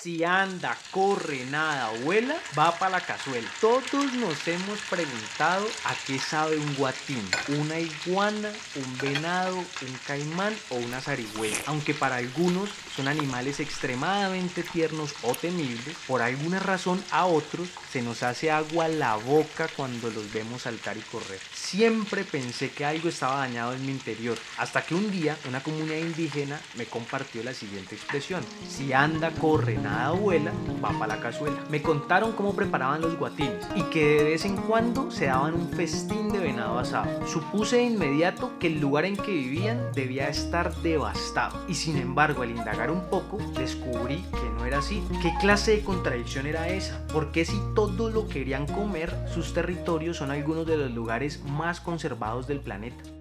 Si anda, corre, nada, vuela, va para la cazuela. Todos nos hemos preguntado a qué sabe un guatín, una iguana, un venado, un caimán o una zarigüeya. Aunque para algunos son animales extremadamente tiernos o temibles, por alguna razón a otros se nos hace agua la boca cuando los vemos saltar y correr. Siempre pensé que algo estaba dañado en mi interior, hasta que un día una comunidad indígena me compartió la siguiente expresión. Si anda, corre, nada, nada vuela, va para la cazuela. Me contaron cómo preparaban los guatines y que de vez en cuando se daban un festín de venado asado. Supuse de inmediato que el lugar en que vivían debía estar devastado y sin embargo al indagar un poco descubrí que no era así. ¿Qué clase de contradicción era esa? Porque si todo lo querían comer, sus territorios son algunos de los lugares más conservados del planeta?